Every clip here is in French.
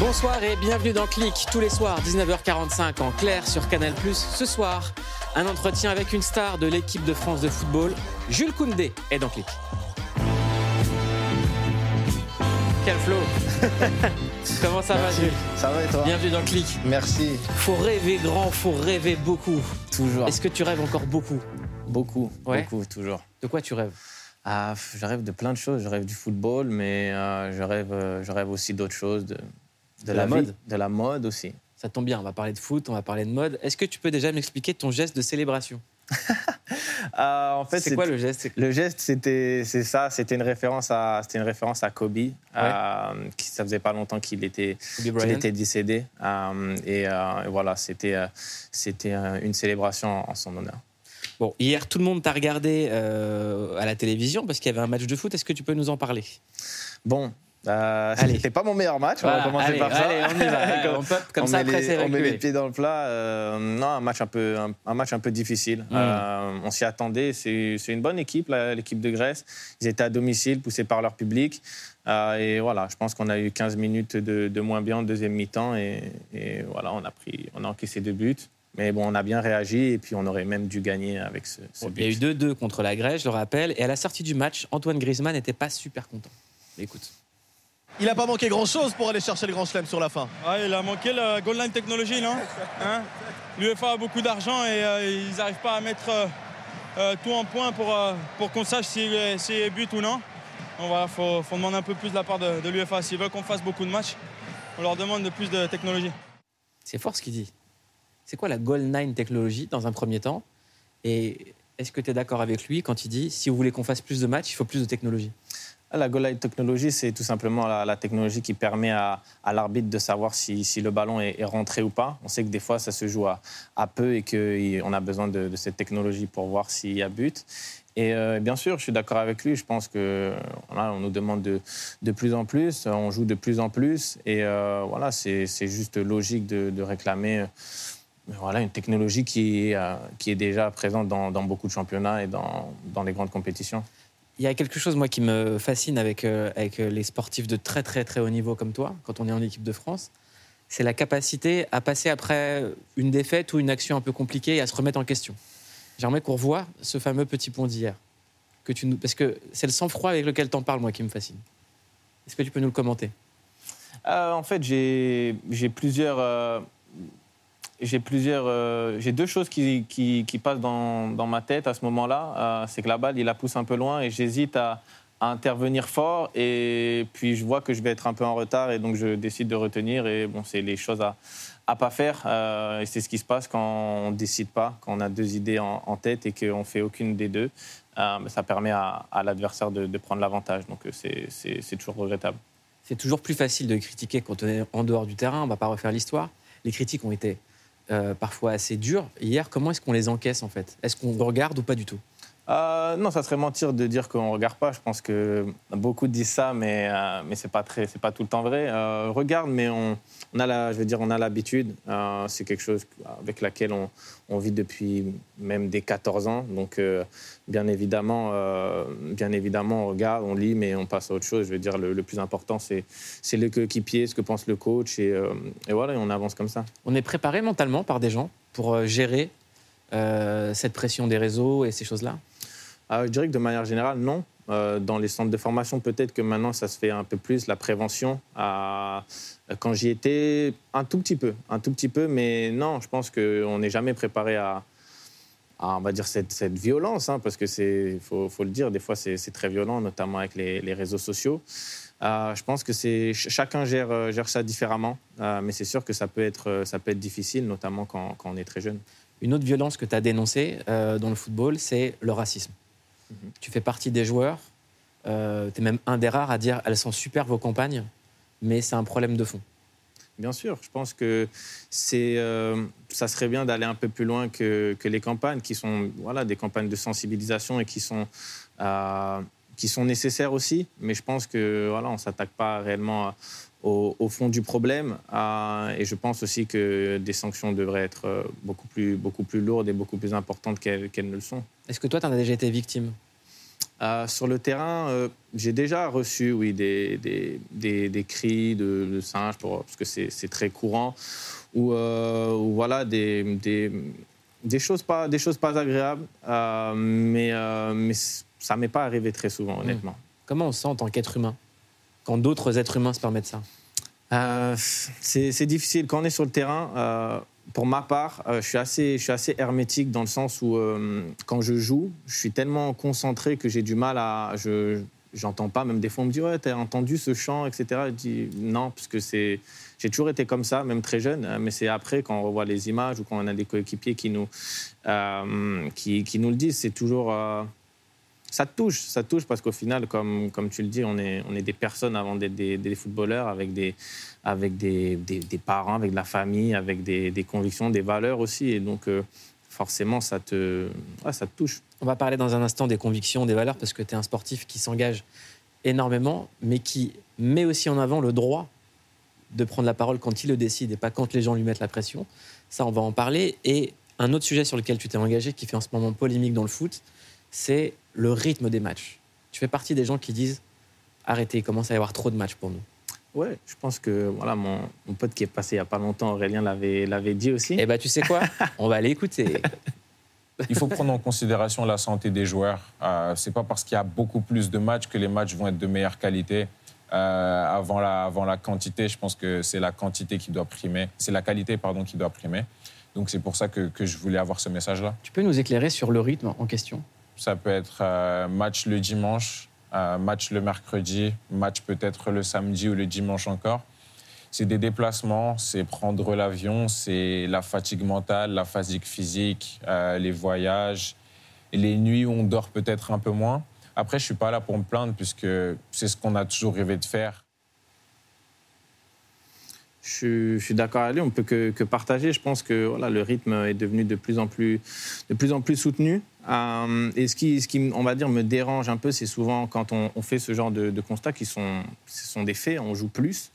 Bonsoir et bienvenue dans Click tous les soirs 19h45 en clair sur Canal+. Ce soir, un entretien avec une star de l'équipe de France de football, Jules Koundé est dans Click. Quel flow Comment ça va Jules? Ça va et toi? Bienvenue dans Click. Merci. Faut rêver grand, faut rêver beaucoup. Toujours. Est-ce que tu rêves encore beaucoup? Beaucoup, Ouais. beaucoup, toujours. De quoi tu rêves? Ah, je rêve de plein de choses. Je rêve du football, mais euh, je, rêve, euh, je rêve aussi d'autres choses, de, de, la mode De la mode aussi. Ça tombe bien, on va parler de foot, on va parler de mode. Est-ce que tu peux déjà m'expliquer ton geste de célébration? Ah, en fait, C'est quoi le geste? Le geste, c'était, c'est ça. C'était une référence à, c'était une référence à Kobe. euh, qui, ça faisait pas longtemps qu'il était, qu'il était décédé. Euh, et, euh, et voilà, c'était, c'était une célébration en son honneur. Bon, hier, tout le monde t'a regardé à la télévision parce qu'il y avait un match de foot. Est-ce que tu peux nous en parler? Bon. Euh, c'était pas mon meilleur match, on va commencer allez, par ça. allez, on y va. Comme- On peut- comme on ça, met après, les- on met les pieds dans le plat. euh, non, un match un peu, un, un match un peu difficile. Mm. Euh, on s'y attendait. C'est une bonne équipe, l'équipe de Grèce. Ils étaient à domicile, poussés par leur public. Euh, et voilà, je pense qu'on a eu 15 minutes de, de moins bien en deuxième mi-temps. Et, et voilà, on a, pris, on a encaissé deux buts. Mais bon, on a bien réagi et puis on aurait même dû gagner avec ce, ce but. il y a eu 2-2 contre la Grèce, je le rappelle. Et à la sortie du match, Antoine Griezmann n'était pas super content. Écoute. Il n'a pas manqué grand-chose pour aller chercher le grand chelem sur la fin. Ouais, il a manqué la Gold Line Technology, non hein L'UEFA a beaucoup d'argent et euh, ils n'arrivent pas à mettre euh, euh, tout en point pour, euh, pour qu'on sache si c'est but ou non. Donc voilà, il faut, faut demander un peu plus de la part de, de l'UEFA. S'ils veulent qu'on fasse beaucoup de matchs, on leur demande de plus de technologie. C'est fort ce qu'il dit. C'est quoi la Goal 9 technologie dans un premier temps? Et est-ce que tu es d'accord avec lui quand il dit si vous voulez qu'on fasse plus de matchs, il faut plus de technologie? La goal line technologie, c'est tout simplement la, technologie qui permet à, l'arbitre de savoir si, le ballon est, rentré ou pas. On sait que des fois, ça se joue à, peu et qu'on a besoin de, cette technologie pour voir s'il y a but. Et euh, bien sûr, je suis d'accord avec lui. Je pense que on nous demande de, plus en plus, on joue de plus en plus, et euh, voilà, c'est juste logique de, réclamer. euh, voilà, une technologie qui est, déjà présente dans, beaucoup de championnats et dans les grandes compétitions. Il y a quelque chose, moi, qui me fascine avec, euh, avec euh, les sportifs de très, très, très haut niveau comme toi, quand on est en équipe de France. C'est la capacité à passer après une défaite ou une action un peu compliquée et à se remettre en question. J'aimerais qu'on revoie ce fameux petit pont d'hier. Que tu nous... Parce que c'est le sang-froid avec lequel tu en parles, moi, qui me fascine. Est-ce que tu peux nous le commenter? Euh, en fait, j'ai plusieurs. J'ai plusieurs. euh, j'ai deux choses qui, qui, passent dans, dans ma tête à ce moment-là. Euh, c'est que la balle, il la pousse un peu loin et j'hésite à, intervenir fort. Et puis, je vois que je vais être un peu en retard et donc je décide de retenir. Et bon, c'est les choses à à pas faire. euh, et c'est ce qui se passe quand on décide pas, quand on a deux idées en, tête et qu'on fait aucune des deux. Ça permet à, l'adversaire de, prendre l'avantage. Donc, c'est toujours regrettable. C'est toujours plus facile de critiquer quand on est en dehors du terrain. On va pas refaire l'histoire. Les critiques ont été euh, parfois assez dures. Hier, comment est-ce qu'on les encaisse en fait? Est-ce qu'on regarde ou pas du tout? Euh, non, ça serait mentir de dire qu'on ne regarde pas. Je pense que beaucoup disent ça, mais, euh, mais ce n'est pas, pas tout le temps vrai. Euh, regarde, mais on, a la, je veux dire, on a l'habitude. C'est quelque chose avec laquelle on, vit depuis même des 14 ans. Donc, bien, évidemment, bien évidemment, on regarde, on lit, mais on passe à autre chose. Je veux dire, le, plus important, c'est, c'est le coéquipier, ce que pense le coach. Et, voilà, et on avance comme ça. On est préparé mentalement par des gens pour gérer cette pression des réseaux et ces choses-là? Ah, je dirais que de manière générale, non. Euh, dans les centres de formation, peut-être que maintenant, ça se fait un peu plus, la prévention. Ah, quand j'y étais, un tout petit peu, un tout petit peu, mais non, je pense qu'on n'est jamais préparé à, on va dire, cette, violence, hein, parce que c'est, faut, le dire, des fois, c'est très violent, notamment avec les, réseaux sociaux. Euh, je pense que c'est ch- chacun gère, euh, ça différemment, euh, mais c'est sûr que ça peut être, euh, ça peut être difficile, notamment quand, on est très jeune. Une autre violence que tu as dénoncée euh, dans le football, c'est le racisme. Mhm. Tu fais partie des joueurs, tu es même un des rares à dire elles sont super vos campagnes, mais c'est un problème de fond. Bien sûr, je pense que c'est, euh, ça serait bien d'aller un peu plus loin que, que les campagnes, qui sont voilà, des campagnes de sensibilisation et qui sont, euh, qui sont nécessaires aussi. Mais je pense que voilà, on s'attaque pas réellement au, au fond du problème. Et je pense aussi que des sanctions devraient être euh, beaucoup plus, beaucoup plus lourdes et beaucoup plus importantes qu'elles qu'elles ne le sont. Est-ce que toi, tu en as déjà été victime? Euh, sur le terrain, euh, j'ai déjà reçu, oui, des, des, des, des cris de, de singes, pour, parce que c'est c'est très courant, ou, euh, voilà, des, des, des, choses pas, des choses pas agréables, mais, mais ça m'est pas arrivé très souvent, honnêtement. Comment on se sent en tant qu'être humain quand d'autres êtres humains se permettent ça? Euh, c'est difficile. Quand on est sur le terrain, euh, pour ma part, euh, je, suis assez, je suis assez hermétique dans le sens où, quand je joue, je suis tellement concentré que j'ai du mal à. Je J'entends pas, même des fois, on me dit Ouais, t'as entendu ce chant, etc. Je dis Non, parce que c'est. J'ai toujours été comme ça, même très jeune, hein, mais c'est après, quand on revoit les images ou quand on a des coéquipiers qui nous, qui, qui nous le disent, c'est toujours. Ça touche, ça touche parce qu'au final, comme, comme tu le dis, on est, on est des personnes avant d'être des, des footballeurs avec, des, avec des, des, parents, avec de la famille, avec des, convictions, des valeurs aussi. Et donc, euh, forcément, ça te, ça te touche. On va parler dans un instant des convictions, des valeurs, parce que tu es un sportif qui s'engage énormément, mais qui met aussi en avant le droit de prendre la parole quand il le décide et pas quand les gens lui mettent la pression. Ça, on va en parler. Et un autre sujet sur lequel tu t'es engagé, qui fait en ce moment polémique dans le foot, c'est le rythme des matchs. Tu fais partie des gens qui disent arrêtez, il commence à y avoir trop de matchs pour nous. Ouais, je pense que voilà, mon, mon pote qui est passé il n'y a pas longtemps, Aurélien, l'avait l'avait dit aussi. Eh ben, tu sais quoi? On va aller écouter. Il faut prendre en considération la santé des joueurs. Euh, c'est pas parce qu'il y a beaucoup plus de matchs que les matchs vont être de meilleure qualité. Euh, avant, la, avant la quantité, je pense que c'est la quantité qui doit primer. C'est la qualité, pardon, qui doit primer. Donc c'est pour ça que, que je voulais avoir ce message-là. tu peux nous éclairer sur le rythme en question? Ça peut être euh, match le dimanche, euh, match le mercredi, match peut-être le samedi ou le dimanche encore. C'est des déplacements, c'est prendre l'avion, c'est la fatigue mentale, la fatigue physique, euh, les voyages, les nuits où on dort peut-être un peu moins. Après, je suis pas là pour me plaindre puisque c'est ce qu'on a toujours rêvé de faire. Je suis, d'accord avec lui, on ne peut que, partager. Je pense que voilà, le rythme est devenu de plus en plus, soutenu. Euh, et ce qui, on va dire, me dérange un peu, c'est souvent quand on, fait ce genre de, constats qui sont, des faits, on joue plus.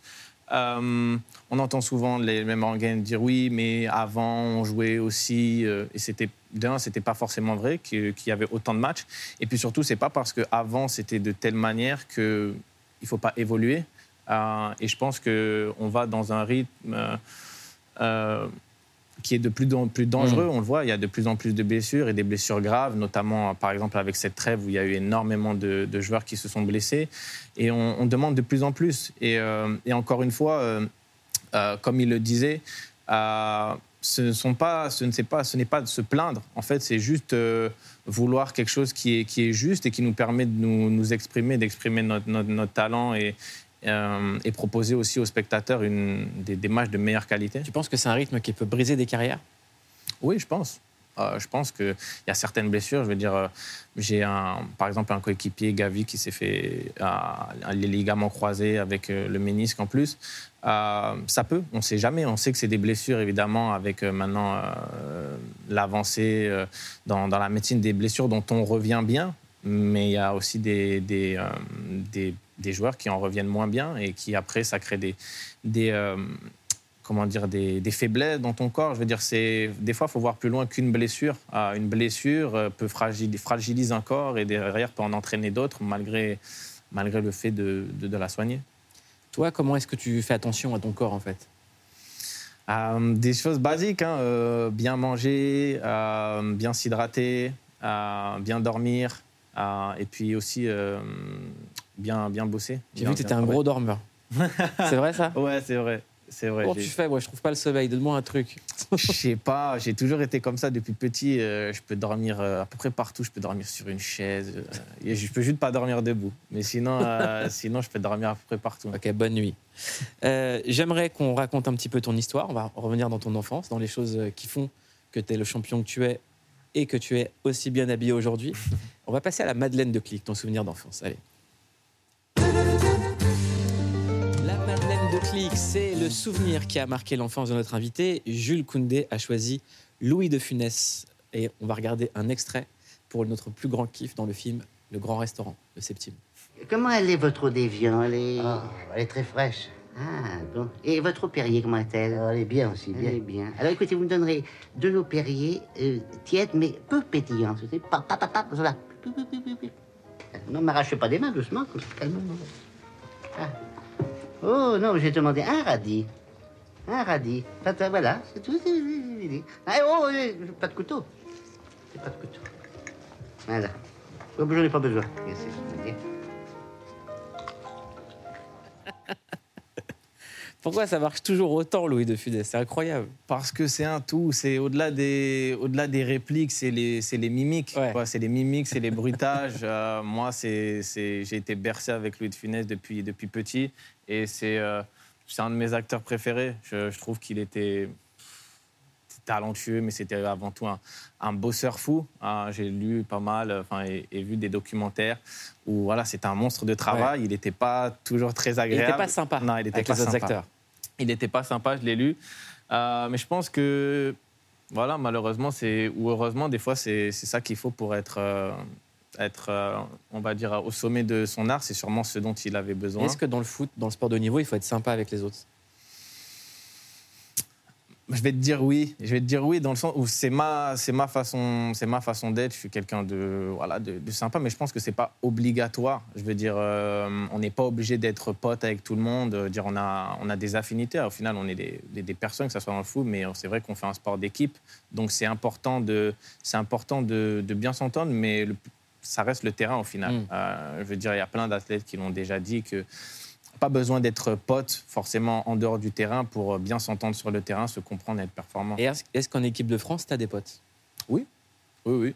Euh, on entend souvent les mêmes organes dire oui, mais avant on jouait aussi, euh, et c'était d'un, c'était pas forcément vrai qu'il y avait autant de matchs. Et puis surtout, c'est pas parce que avant c'était de telle manière que il faut pas évoluer. Euh, et je pense que on va dans un rythme euh, euh, qui est de plus en plus dangereux. On le voit, il y a de plus en plus de blessures et des blessures graves, notamment par exemple avec cette trêve où il y a eu énormément de, de joueurs qui se sont blessés. Et on, on demande de plus en plus. Et, euh, et encore une fois, euh, euh, comme il le disait, ce ne sont pas, ce ne c'est pas, ce n'est pas de se plaindre. En fait, c'est juste vouloir quelque chose qui est, qui est juste et qui nous permet de nous, nous exprimer, d'exprimer notre, notre, notre talent et, euh, et proposer aussi aux spectateurs une, des, des matchs de meilleure qualité. Tu penses que c'est un rythme qui peut briser des carrières? Oui, je pense. Euh, je pense qu'il y a certaines blessures. Je veux dire, euh, j'ai un, par exemple un coéquipier, Gavi, qui s'est fait les ligaments croisés avec le ménisque en plus. Ça peut, on ne sait jamais. On sait que c'est des blessures, évidemment, avec maintenant l'avancée dans, dans la médecine des blessures dont on revient bien. Mais il y a aussi des, des, euh, des, des joueurs qui en reviennent moins bien et qui, après, ça crée des, des, euh, comment dire, des, des faiblesses dans ton corps. Je veux dire, c'est des fois, il faut voir plus loin qu'une blessure. Ah, une blessure euh, peut fragiliser, fragilise un corps et derrière peut en entraîner d'autres malgré, malgré le fait de, de, de la soigner. Toi, comment est-ce que tu fais attention à ton corps en fait? Euh, des choses basiques, hein, euh, bien manger, bien s'hydrater, bien dormir, euh, et puis aussi euh, bien, bien bosser. J'ai vu que tu étais un gros dormeur. c'est vrai ça? Ouais, c'est vrai. C'est vrai. Comment tu fais? Moi, je trouve pas le sommeil. Donne-moi un truc. Je sais pas, j'ai toujours été comme ça depuis petit. euh, je peux dormir euh, à peu près partout. Je peux dormir sur une chaise. euh, et je peux juste pas dormir debout. Mais sinon, sinon je peux dormir à peu près partout. Ok, bonne nuit. J'aimerais qu'on raconte un petit peu ton histoire. On va revenir dans ton enfance, dans les choses qui font que tu es le champion que tu es et que tu es aussi bien habillé aujourd'hui. On va passer à la Madeleine de Clic, ton souvenir d'enfance. Allez. La Madeleine de Clic, c'est le souvenir qui a marqué l'enfance de notre invité. Jules Koundé a choisi Louis de Funès. Et on va regarder un extrait pour notre plus grand kiff dans le film Le Grand Restaurant, le septième. Comment elle est, votre eau Elle est... elle est très fraîche. Ah, bon. Et votre eau Perrier, comment est-elle? Elle est bien aussi, bien. Elle est bien. Alors écoutez, vous me donnerez de l'eau Perrier, euh, tiède, mais peu pétillante. Vous savez, pas, pas, pas, voilà. Non, m'arrachez pas des mains, doucement, comme ça, calmement. Ah. Oh non, j'ai demandé un radis. Un radis. Voilà, c'est tout. Ah, oh, pas de couteau. Pas de couteau. Voilà. Oh, J'en ai pas besoin. Merci, Pourquoi ça marche toujours autant, Louis de Funès? C'est incroyable. Parce que c'est un tout, c'est au-delà des, au-delà des répliques, c'est les, c'est les mimiques. Ouais. C'est les mimiques, c'est les bruitages. Euh, moi, c'est, c'est, j'ai été bercé avec Louis de Funès depuis, depuis petit. Et c'est, euh, c'est un de mes acteurs préférés. Je, je trouve qu'il était talentueux, mais c'était avant tout un, un bosseur fou. Ah, j'ai lu pas mal enfin, et, et vu des documentaires où voilà, c'était un monstre de travail. Il n'était pas toujours très Il agréable. n'était pas sympa Non, il était avec pas les autres sympa. acteurs. Il n'était pas sympa, je l'ai lu. Euh, mais je pense que, voilà, malheureusement, c'est, ou heureusement, des fois, c'est, c'est ça qu'il faut pour être, euh, être euh, on va dire, au sommet de son art. C'est sûrement ce dont il avait besoin. Est-ce que dans le foot, dans le sport de niveau, il faut être sympa avec les autres? Je vais te dire oui. Je vais te dire oui dans le sens où c'est ma, c'est ma façon, c'est ma façon d'être. Je suis quelqu'un de, voilà, de, de sympa, mais je pense que c'est pas obligatoire. Je veux dire, euh, on n'est pas obligé d'être pote avec tout le monde. Dire, on a, on a des affinités. Au final, on est des, des, des personnes, que ce soit dans le foot, mais c'est vrai qu'on fait un sport d'équipe. Donc c'est important de, c'est important de, de bien s'entendre, mais le- ça reste le terrain au final. Mm. Euh, je veux dire, il y a plein d'athlètes qui l'ont déjà dit que pas besoin d'être pote forcément en dehors du terrain pour bien s'entendre sur le terrain, se comprendre et être performant. Et est-ce qu'en équipe de France, tu as des potes? Oui, oui.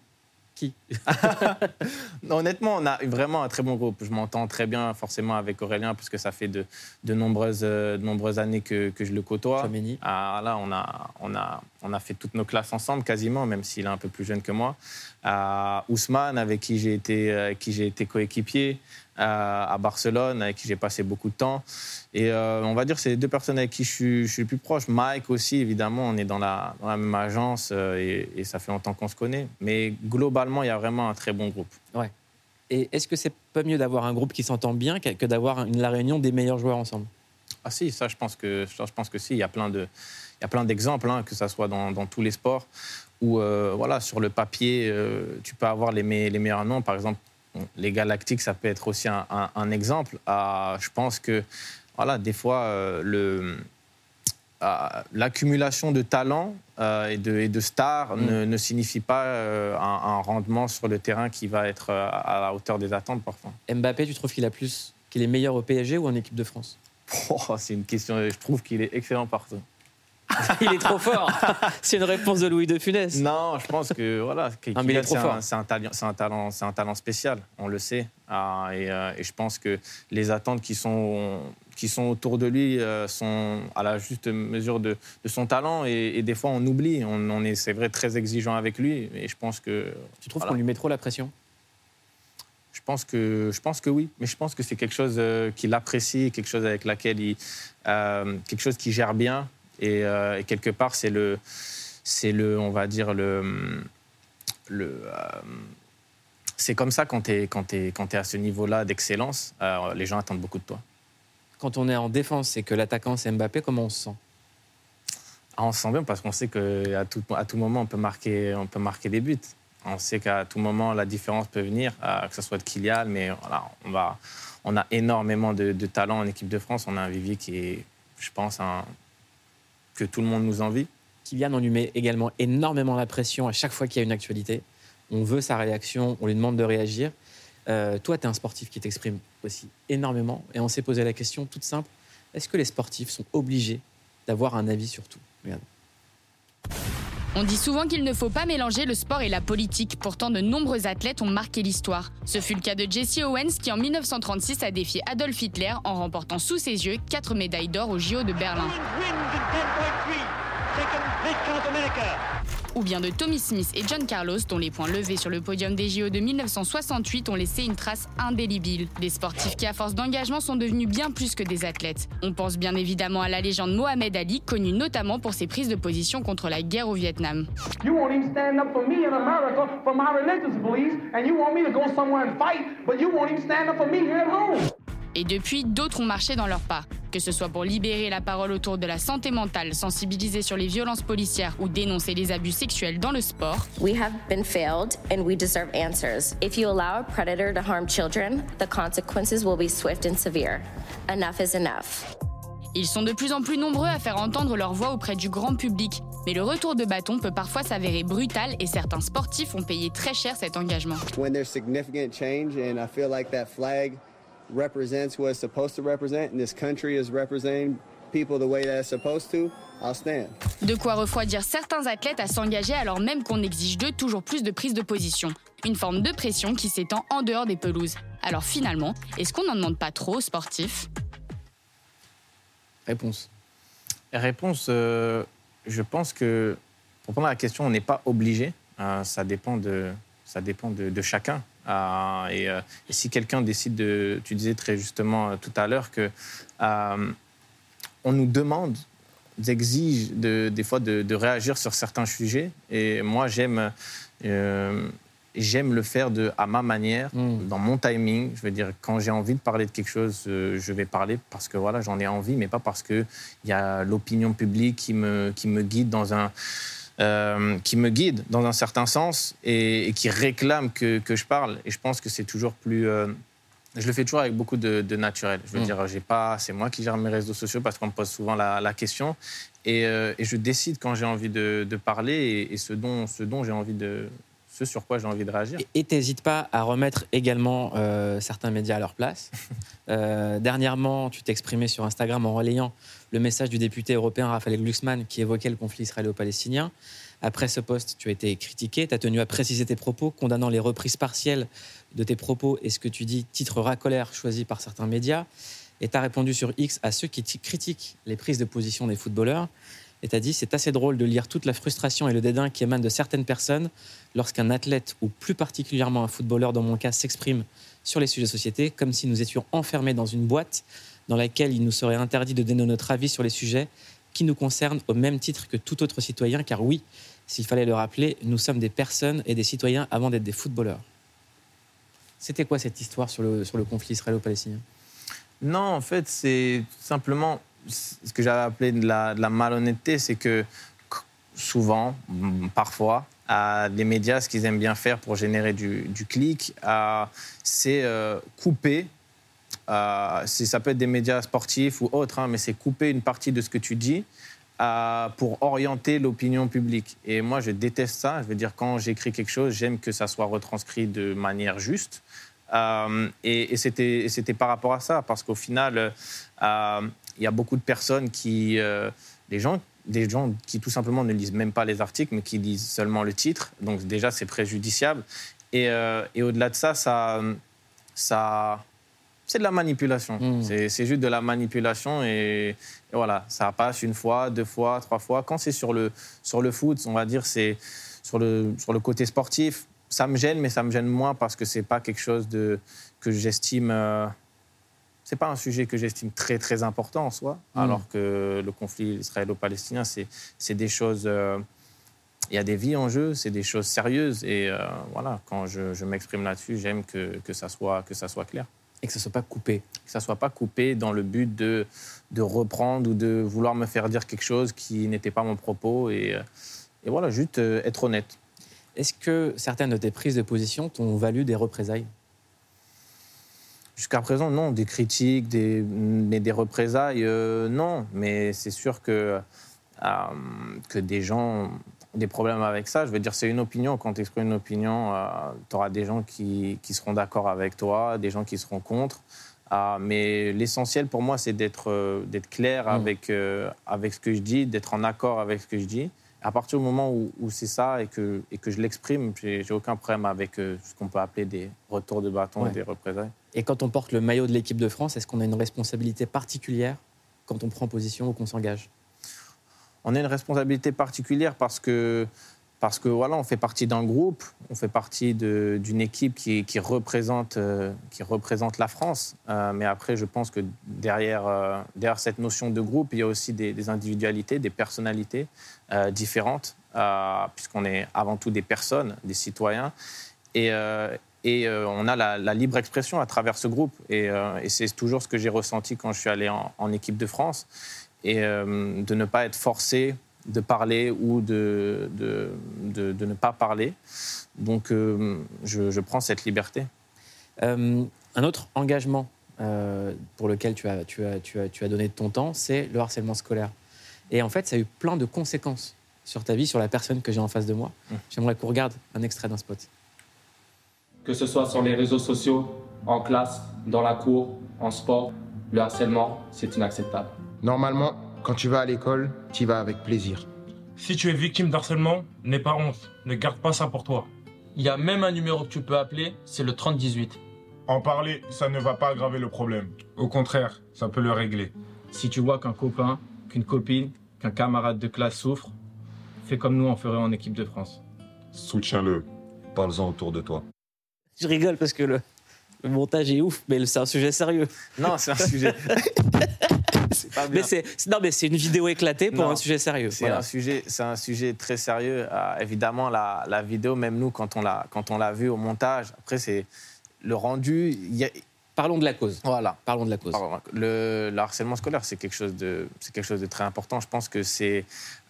Qui? Non, Honnêtement, on a vraiment un très bon groupe. Je m'entends très bien forcément avec Aurélien parce que ça fait de, de nombreuses, euh, de nombreuses années que, que je le côtoie. Chouameni Ah, là, on a, on, a, on a fait toutes nos classes ensemble quasiment, même s'il est un peu plus jeune que moi. Ah, Ousmane, avec qui j'ai été, euh, qui j'ai été coéquipier à Barcelone, avec qui j'ai passé beaucoup de temps. Et euh, on va dire que c'est les deux personnes avec qui je suis, je suis le plus proche. Mike aussi, évidemment, on est dans la, dans la même agence euh, et, et ça fait longtemps qu'on se connaît. Mais globalement, il y a vraiment un très bon groupe. Et est-ce que c'est pas mieux d'avoir un groupe qui s'entend bien que d'avoir la réunion des meilleurs joueurs ensemble? Ah si, ça je pense que ça, je pense que si. Il y a plein de, il y a plein d'exemples, hein, que ça soit dans, dans tous les sports, où euh, voilà sur le papier euh, tu peux avoir les, me- les meilleurs noms. Par exemple, les Galactiques, ça peut être aussi un, un- un exemple. Je pense que voilà des fois euh, le l'accumulation de talents euh, et, de, et de stars Mm. ne, ne signifie pas euh, un, un rendement sur le terrain qui va être euh, à la hauteur des attentes parfois. Mbappé, tu trouves qu'il a plus qu'il est meilleur au PSG ou en équipe de France? Oh, c'est une question. Je trouve qu'il est excellent partout. Il est trop fort. c'est une réponse de Louis de Funès. Non, je pense que voilà, c'est un, c'est un talent, c'est un talent, c'est un talent spécial. On le sait, Ah, et, euh, et je pense que les attentes qui sont qui sont autour de lui euh, sont à la juste mesure de, de son talent et, et des fois on oublie. On, on est, c'est vrai, très exigeant avec lui et je pense que Tu trouves Voilà. qu'on lui met trop la pression? Je pense que je pense que oui, mais je pense que c'est quelque chose euh, qu'il apprécie, quelque chose avec laquelle il euh, quelque chose qui gère bien et, euh, et quelque part c'est le c'est le on va dire le le euh, c'est comme ça quand tu es, quand t'es- quand t'es à ce niveau-là d'excellence, euh, les gens attendent beaucoup de toi. Quand on est en défense et que l'attaquant c'est Mbappé, comment on se sent? Ah, on se sent bien parce qu'on sait qu'à tout, à tout moment, on peut, marquer, on peut marquer des buts. On sait qu'à tout moment, la différence peut venir, que ce soit de Kylian, mais voilà, on, va, on a énormément de, de talent en équipe de France. On a un vivier qui est, je pense, un- que tout le monde nous envie. Kylian, on lui met également énormément la pression à chaque fois qu'il y a une actualité. On veut sa réaction, on lui demande de réagir. Euh, toi, tu es un sportif qui t'exprime aussi énormément. Et on s'est posé la question toute simple est-ce que les sportifs sont obligés d'avoir un avis sur tout. On dit souvent qu'il ne faut pas mélanger le sport et la politique. Pourtant, de nombreux athlètes ont marqué l'histoire. Ce fut le cas de Jesse Owens qui, en 1936, a défié Adolf Hitler en remportant sous ses yeux quatre médailles d'or au JO de Berlin. Ou bien de Tommy Smith et John Carlos, dont les points levés sur le podium des JO de 1968 ont laissé une trace indélébile. Des sportifs qui, à force d'engagement, sont devenus bien plus que des athlètes. On pense bien évidemment à la légende Mohamed Ali, connu notamment pour ses prises de position contre la guerre au Vietnam. Et depuis, d'autres ont marché dans leurs pas. Que ce soit pour libérer la parole autour de la santé mentale, sensibiliser sur les violences policières ou dénoncer les abus sexuels dans le sport. We have been failed and we deserve answers. If you allow a predator to harm children, the consequences will be swift and severe. Enough is enough. Ils sont de plus en plus nombreux à faire entendre leur voix auprès du grand public, mais le retour de bâton peut parfois s'avérer brutal et certains sportifs ont payé très cher cet engagement. When there's significant change and I feel like that flag represents what it's supposed to represent and this country is representing people the way that it's supposed to, I'll stand. De quoi refroidir certains athlètes à s'engager alors même qu'on exige d'eux toujours plus de prise de position. Une forme de pression qui s'étend en dehors des pelouses. Alors finalement, est-ce qu'on n'en demande pas trop aux sportifs? Réponse. Réponse, euh, je pense que pour répondre à la question, on n'est pas obligé. Euh, ça dépend de, ça dépend de, de chacun. Euh, et, euh, et si quelqu'un décide de, tu disais très justement euh, tout à l'heure que on nous demande, exige de, des fois de, de réagir sur certains sujets. Et moi, j'aime, euh, j'aime le faire de, à ma manière, Mm. dans mon timing. Je veux dire, quand j'ai envie de parler de quelque chose, euh, je vais parler parce que voilà, j'en ai envie, mais pas parce que il y a l'opinion publique qui me, qui me guide dans un euh, qui me guide dans un certain sens et, et qui réclame que, que je parle. Et je pense que c'est toujours plus. euh, je le fais toujours avec beaucoup de, de naturel. Je veux Mm. dire, j'ai pas, c'est moi qui gère mes réseaux sociaux parce qu'on me pose souvent la, la question. Et, euh, et je décide quand j'ai envie de, de parler et, et ce dont, ce dont j'ai envie de, ce sur quoi j'ai envie de réagir. Et t'hésites pas à remettre également euh, certains médias à leur place. Euh, dernièrement, tu t'es exprimé sur Instagram en relayant le message du député européen Raphaël Glucksmann qui évoquait le conflit israélo-palestinien. Après ce poste, tu as été critiqué, tu as tenu à préciser tes propos, condamnant les reprises partielles de tes propos et ce que tu dis titrera colère choisi par certains médias. Et tu as répondu sur X à ceux qui critiquent les prises de position des footballeurs. Et tu as dit c'est assez drôle de lire toute la frustration et le dédain qui émanent de certaines personnes lorsqu'un athlète, ou plus particulièrement un footballeur dans mon cas, s'exprime sur les sujets de société, comme si nous étions enfermés dans une boîte dans laquelle il nous serait interdit de donner notre avis sur les sujets qui nous concernent au même titre que tout autre citoyen, car oui, s'il fallait le rappeler, nous sommes des personnes et des citoyens avant d'être des footballeurs. C'était quoi cette histoire sur le, sur le conflit israélo-palestinien? Non, en fait, c'est simplement ce que j'avais appelé de la, malhonnêteté, c'est que souvent, mm, parfois, les médias, ce qu'ils aiment bien faire pour générer du, clic, c'est euh, couper. ça peut être des médias sportifs ou autres, hein, mais c'est couper une partie de ce que tu dis pour orienter l'opinion publique. Et moi, je déteste ça. Je veux dire, quand j'écris quelque chose, j'aime que ça soit retranscrit de manière juste. Euh, et et c'était et c'était par rapport à ça, parce qu'au final, euh, il y a beaucoup de personnes qui, euh, des gens, des gens qui tout simplement ne lisent même pas les articles, mais qui lisent seulement le titre. Donc déjà, c'est préjudiciable. Et, euh, et au-delà de ça, ça, ça, c'est de la manipulation. Mm. C'est c'est juste de la manipulation et, et voilà, ça passe une fois, deux fois, trois fois. Quand c'est sur le sur le foot, on va dire, c'est sur le sur le côté sportif. Ça me gêne, mais ça me gêne moins parce que c'est pas quelque chose de que j'estime. euh, c'est pas un sujet que j'estime très très important en soi, Mm. alors que le conflit israélo-palestinien, c'est des choses. euh, il y a des vies en jeu, c'est des choses sérieuses et euh, voilà. Quand je, je m'exprime là-dessus, j'aime que, que ça soit que ça soit clair, Et que ce soit pas coupé. que ça soit pas coupé dans le but de de reprendre ou de vouloir me faire dire quelque chose qui n'était pas mon propos et euh, et voilà, juste être honnête. Est-ce que certaines de tes prises de position t'ont valu des représailles? Jusqu'à présent, non. Des critiques, des, mais des représailles, euh, non. Mais c'est sûr que, euh, que des gens ont des problèmes avec ça. Je veux dire, c'est une opinion. Quand tu exprimes une opinion, tu auras des gens qui, qui seront d'accord avec toi, des gens qui seront contre. Euh, mais l'essentiel pour moi, c'est d'être euh, d'être clair avec, euh, avec ce que je dis, d'être en accord avec ce que je dis. À partir du moment où, où c'est ça et que, et que je l'exprime, j'ai aucun problème avec euh, ce qu'on peut appeler des retours de bâton Ouais. et des représailles. Et quand on porte le maillot de l'équipe de France, est-ce qu'on a une responsabilité particulière quand on prend position ou qu'on s'engage? On a une responsabilité particulière parce que, parce que voilà, on fait partie d'un groupe, on fait partie d'une équipe qui, représente, euh, qui représente la France. Euh, mais après, je pense que derrière, euh, derrière cette notion de groupe, il y a aussi des, individualités, des personnalités différentes, puisqu'on est avant tout des personnes, des citoyens. Et, on a la, libre expression à travers ce groupe. Et, c'est toujours ce que j'ai ressenti quand je suis allé en, en équipe de France. Et de ne pas être forcé de parler ou de, de, de- de ne pas parler. Donc, euh, je, je prends cette liberté. Euh, un autre engagement euh, pour lequel tu as, tu, as, tu, as, tu as donné de ton temps, c'est le harcèlement scolaire. Et en fait, ça a eu plein de conséquences sur ta vie, sur la personne que j'ai en face de moi. J'aimerais qu'on regarde un extrait d'un spot. Que ce soit sur les réseaux sociaux, en classe, dans la cour, en sport, le harcèlement, c'est inacceptable. Normalement, quand tu vas à l'école, tu y vas avec plaisir. Si tu es victime d'harcèlement, n'aie pas honte. Ne garde pas ça pour toi. Il y a même un numéro que tu peux appeler, c'est le 3018. En parler, ça ne va pas aggraver le problème. Au contraire, ça peut le régler. Si tu vois qu'un copain, qu'une copine, qu'un camarade de classe souffre, fais comme nous on ferait en équipe de France. Soutiens-le. Parle-en autour de toi. Je rigole parce que le, le montage est ouf, mais c'est un sujet sérieux. Non, c'est un sujet. c'est. Mais non, mais c'est une vidéo éclatée pour Non, un sujet sérieux. C'est Voilà. un sujet, c'est un sujet très sérieux. Euh, évidemment, la, la vidéo, même nous, quand on l'a, quand on l'a vu au montage, après c'est le rendu. il y a- Parlons de la cause. Voilà. Parlons de la cause. Pardon. Le, le harcèlement scolaire, c'est quelque chose de, c'est quelque chose de très important. Je pense que c'est,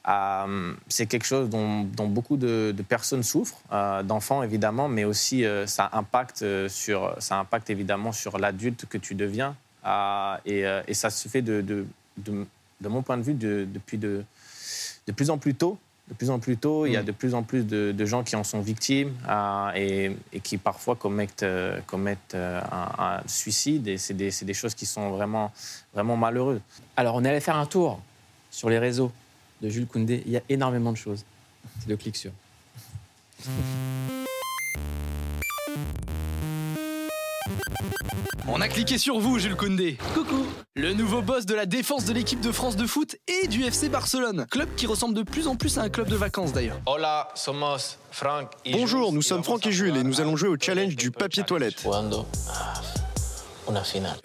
euh, c'est quelque chose dont, dont beaucoup de, de personnes souffrent, euh, d'enfants évidemment, mais aussi euh, ça impacte sur, ça impacte évidemment sur l'adulte que tu deviens. Euh, et, euh, et ça se fait de, de, de, de mon point de vue de- depuis de, de plus en plus tôt. De plus en plus tôt, il y a de plus en plus de, de gens qui en sont victimes euh, et, et qui parfois commettent, euh, commettent euh, un, un suicide. Et c'est des, c'est des choses qui sont vraiment, vraiment malheureuses. Alors, on est allé faire un tour sur les réseaux de Jules Koundé. Il y a énormément de choses. C'est de clics sur. On a cliqué sur vous, Jules Koundé. Coucou Le nouveau boss de la défense de l'équipe de France de foot et du FC Barcelone. Club qui ressemble de plus en plus à un club de vacances d'ailleurs. Hola, somos Frank y Bonjour, nous sommes Franck et Jules et nous allons jouer au challenge du papier toilette.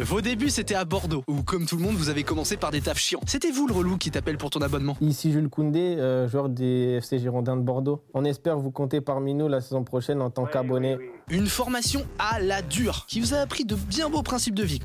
Vos débuts c'était à Bordeaux, où comme tout le monde vous avez commencé par des tafs chiants. C'était vous le relou qui t'appelle pour ton abonnement? Ici Jules Koundé, euh, joueur des FC Girondins de Bordeaux. On espère vous compter parmi nous la saison prochaine en tant qu'abonné. Une formation à la dure, qui vous a appris de bien beaux principes de vie.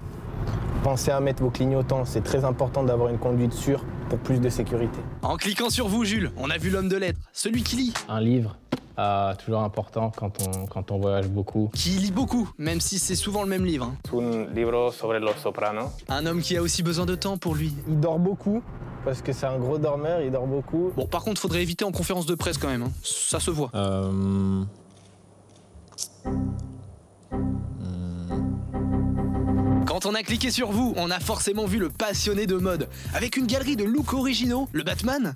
Pensez à mettre vos clignotants, c'est très important d'avoir une conduite sûre pour plus de sécurité. En cliquant sur vous, Jules, on a vu l'homme de lettres, celui qui lit. Un livre, euh, toujours important quand on, quand on voyage beaucoup. Qui lit beaucoup, même si c'est souvent le même livre. hein. Un libro sobre los sopranos. Un homme qui a aussi besoin de temps pour lui. Il dort beaucoup, parce que c'est un gros dormeur, il dort beaucoup. Bon, par contre, faudrait éviter en conférence de presse quand même. hein. Ça se voit. Euh, Quand on a cliqué sur vous, on a forcément vu le passionné de mode, avec une galerie de looks originaux, le Batman.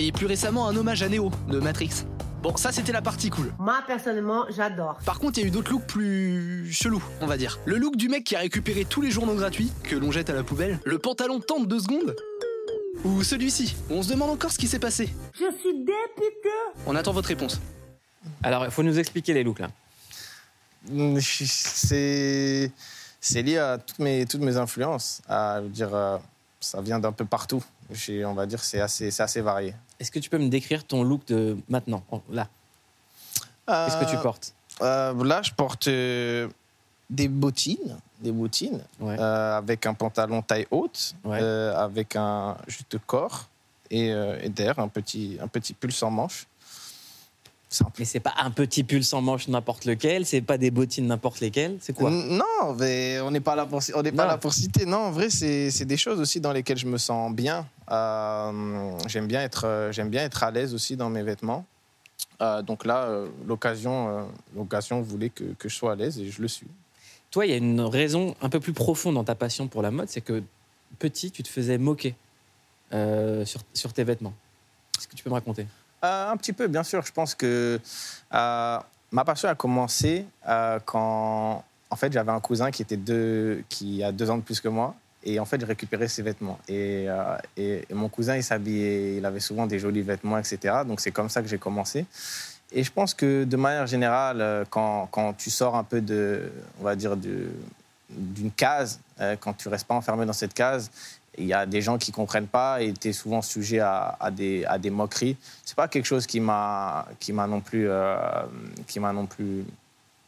Et plus récemment, un hommage à Neo, de Matrix. Bon, ça c'était la partie cool. Moi, personnellement, j'adore. Par contre, il y a eu d'autres looks plus chelous, on va dire. Le look du mec qui a récupéré tous les journaux gratuits, que l'on jette à la poubelle. Le pantalon tente deux secondes. Ou celui-ci, où on se demande encore ce qui s'est passé. Je suis dépité. On attend votre réponse. Alors, il faut nous expliquer les looks là. Mm, C'est, c'est lié à toutes mes, toutes mes influences. À, je veux dire, euh, ça vient d'un peu partout. On va dire c'est assez, c'est assez varié. Est-ce que tu peux me décrire ton look de maintenant, en- là? Qu'est-ce que tu Euh, portes? Euh, là, je porte euh, des bottines, des bottines avec un pantalon taille haute, avec un juste corps et, et derrière un petit, un petit pull sans manche. Mais c'est pas un petit pull sans manche n'importe lequel, c'est pas des bottines n'importe lesquelles, c'est quoi? Non, mais on n'est pas là pour, on n'est pas là pour citer. Non, en vrai, c'est des choses aussi dans lesquelles je me sens bien. Euh, j'aime bien être, euh, j'aime bien être à l'aise aussi dans mes vêtements. Euh, donc là, euh, l'occasion, l'occasion voulait que, que je sois à l'aise et je le suis. Toi, il y a une raison un peu plus profonde dans ta passion pour la mode, c'est que petit, tu te faisais moquer sur, sur tes vêtements. Est-ce que tu peux me raconter? Euh, un petit peu, bien sûr. Je pense que euh, ma passion a commencé euh, quand, en fait, j'avais un cousin qui était deux, qui a deux ans de plus que moi, et en fait, j'ai récupéré ses vêtements. Et, mon cousin, il s'habillait, il avait souvent des jolis vêtements, etc. Donc c'est comme ça que j'ai commencé. Et je pense que de manière générale, quand, quand tu sors un peu de, on va dire, d'une case, quand tu restes pas enfermé dans cette case, il y a des gens qui comprennent pas et tu es souvent sujet à, à des, à des moqueries. C'est pas quelque chose qui m'a qui m'a non plus euh, qui m'a non plus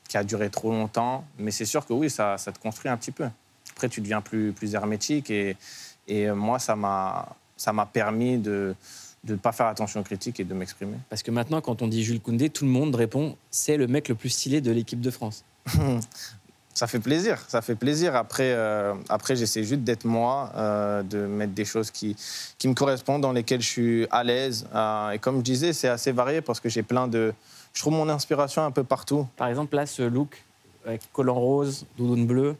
qui a duré trop longtemps, mais c'est sûr que oui, ça, ça te construit un petit peu. Après, tu deviens plus plus hermétique et et euh, moi, ça m'a ça m'a permis de de ne pas faire attention aux critiques et de m'exprimer. Parce que maintenant, quand on dit Jules Koundé, tout le monde répond c'est le mec le plus stylé de l'équipe de France. Ça fait plaisir, ça fait plaisir. Après, euh, après j'essaie juste d'être moi, euh, de mettre des choses qui, qui me correspondent, dans lesquelles je suis à l'aise. Euh, et comme je disais, c'est assez varié parce que j'ai plein de... Je trouve mon inspiration un peu partout. Par exemple, là, ce look avec collant rose, doudoune bleue.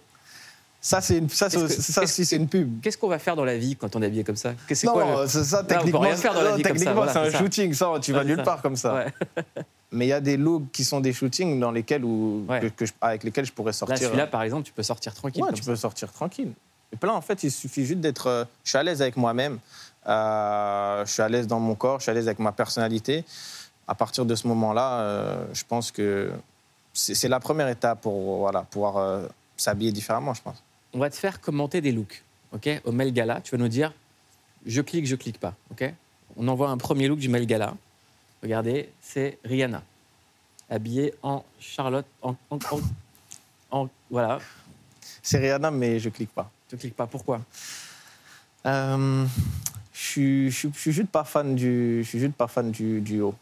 Ça, c'est une, ça, Qu'est-ce c'est- que- ça qu'est-ce- aussi, c'est une pub. Qu'est-ce qu'on va faire dans la vie quand on est habillé comme ça? C'est Non, quoi le- ça, Là, techniquement, voilà, c'est un ça. shooting, ça, tu vas nulle part comme ça. Ouais. Mais il y a des looks qui sont des shootings dans lesquels où, que- que je- avec lesquels je pourrais Là, sortir. celui-là, par exemple, tu peux sortir tranquille. Ouais, tu ça. peux sortir tranquille. Et puis là, en fait, il suffit juste d'être. euh, je suis à l'aise avec moi-même. euh, je suis à l'aise dans mon corps. Je suis à l'aise avec ma personnalité. À partir de ce moment-là, euh, je pense que c'est la première étape pour voilà, pouvoir euh, s'habiller différemment, je pense. On va te faire commenter des looks, ok Au Mel Gala, tu vas nous dire je clique, je clique pas, ok On envoie un premier look du Mel Gala. Regardez, c'est Rihanna, habillée en Charlotte, en, en- en- en- voilà. C'est Rihanna, mais je clique pas. Tu cliques pas, pourquoi? Euh, je suis- je suis- je suis juste pas fan du, je suis juste pas fan du, du haut.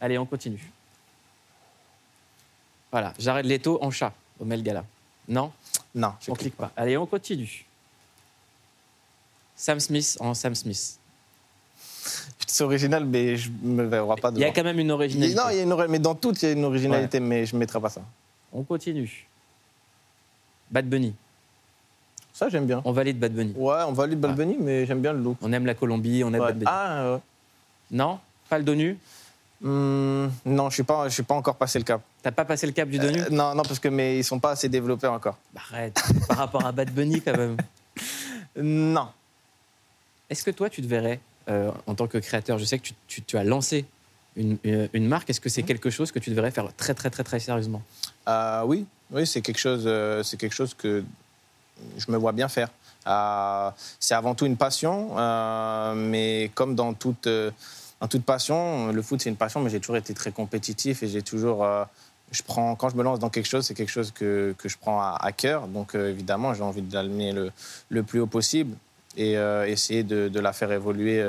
Allez, on continue. Voilà, j'arrête Leto en chat au Mel Gala. Non Non, on clique pas. Allez, on continue. Sam Smith en Sam Smith. C'est original, mais je me verrai pas Il y a devant. quand même une originalité. Non, il y a une, mais dans tout, il y a une originalité, mais je ne mettrai pas ça. On continue. Bad Bunny. Ça, j'aime bien. On valide Bad Bunny. Ouais, on valide Bad Bunny, mais j'aime bien le look. On aime la Colombie, on aime Ouais. Bad Bunny. Ah, ouais. Non Pas le dos Hmm, non, je ne suis, pas- je suis pas encore passé le cap. T'as pas passé le cap du nu Euh, Non, non, parce que mais ils sont pas assez développés encore. Bah, Arrête, par rapport à Bad Bunny quand même. Non. Est-ce que toi, tu te verrais, euh, en tant que créateur, je sais que tu, tu- tu as lancé une, une- une marque, est-ce que c'est quelque chose que tu devrais faire très très très très sérieusement? Euh, oui, oui, c'est quelque chose, euh, c'est quelque chose que je me vois bien faire. Euh, c'est avant tout une passion, euh, mais comme dans toute, dans toute passion, le foot c'est une passion, mais j'ai toujours été très compétitif et j'ai toujours, euh, je prends, quand je me lance dans quelque chose, c'est quelque chose que, que je prends à, à cœur. Donc euh, évidemment, j'ai envie de l'amener le, le plus haut possible et euh, essayer de, de la faire évoluer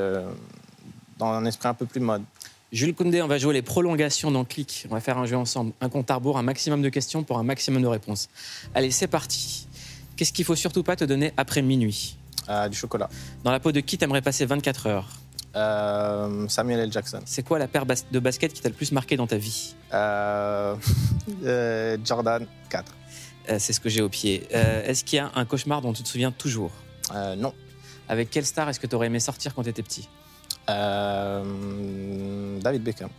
dans un esprit un peu plus mode. Jules Koundé, on va jouer les prolongations dans Click. On va faire un jeu ensemble. Un compte à rebours, un maximum de questions pour un maximum de réponses. Allez, c'est parti. Qu'est-ce qu'il faut surtout pas te donner après minuit? Du chocolat. Dans la peau de qui t'aimerais passer 24 heures? Euh, Samuel L. Jackson. C'est quoi la paire de basket qui t'a le plus marqué dans ta vie? Euh, euh, Jordan 4. Euh, C'est ce que j'ai au pied. Est-ce qu'il y a un cauchemar dont tu te souviens toujours? Non. Avec quelle star est-ce que tu aurais aimé sortir quand tu étais petit David Beckham.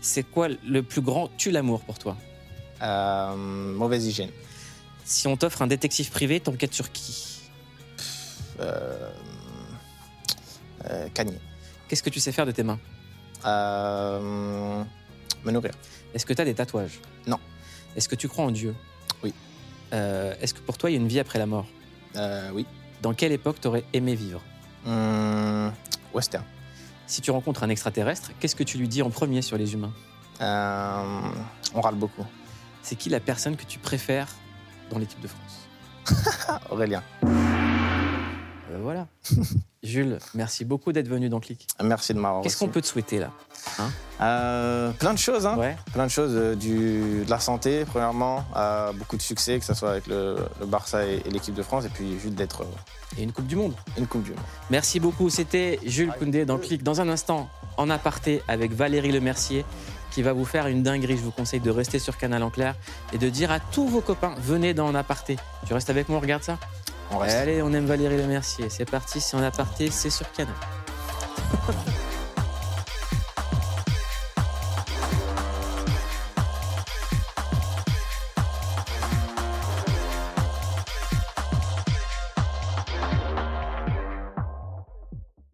C'est quoi le plus grand tue l'amour pour toi? Mauvaise hygiène. Si on t'offre un détective privé, t'enquêtes sur qui? Euh, Kanye. Qu'est-ce que tu sais faire de tes mains Euh, me nourrir. Est-ce que tu as des tatouages Non. Est-ce que tu crois en Dieu Oui. Euh, Est-ce que pour toi, il y a une vie après la mort Euh, oui. Dans quelle époque t'aurais aimé vivre Hum, western. Si tu rencontres un extraterrestre, qu'est-ce que tu lui dis en premier sur les humains Euh, on râle beaucoup. C'est qui la personne que tu préfères dans l'équipe de France Ah, Aurélien. Euh, Voilà. Jules, merci beaucoup d'être venu dans Click. Merci de m'avoir Qu'est-ce qu'on peut te souhaiter là Hein? Euh, plein de choses, hein. Ouais. Plein de choses. euh, du, de la santé, premièrement. euh, beaucoup de succès, que ce soit avec le, le Barça et, et l'équipe de France. Et puis juste d'être. Et une Coupe du Monde. Une Coupe du Monde. Merci beaucoup. C'était Jules Koundé dans Click. Dans un instant, en aparté avec Valérie Lemercier qui va vous faire une dinguerie. Je vous conseille de rester sur Canal en clair et de dire à tous vos copains venez dans En aparté. Tu restes avec moi, on regarde ça? On. Allez, on aime Valérie Lemercier. C'est parti, c'est En aparté, c'est sur Canal.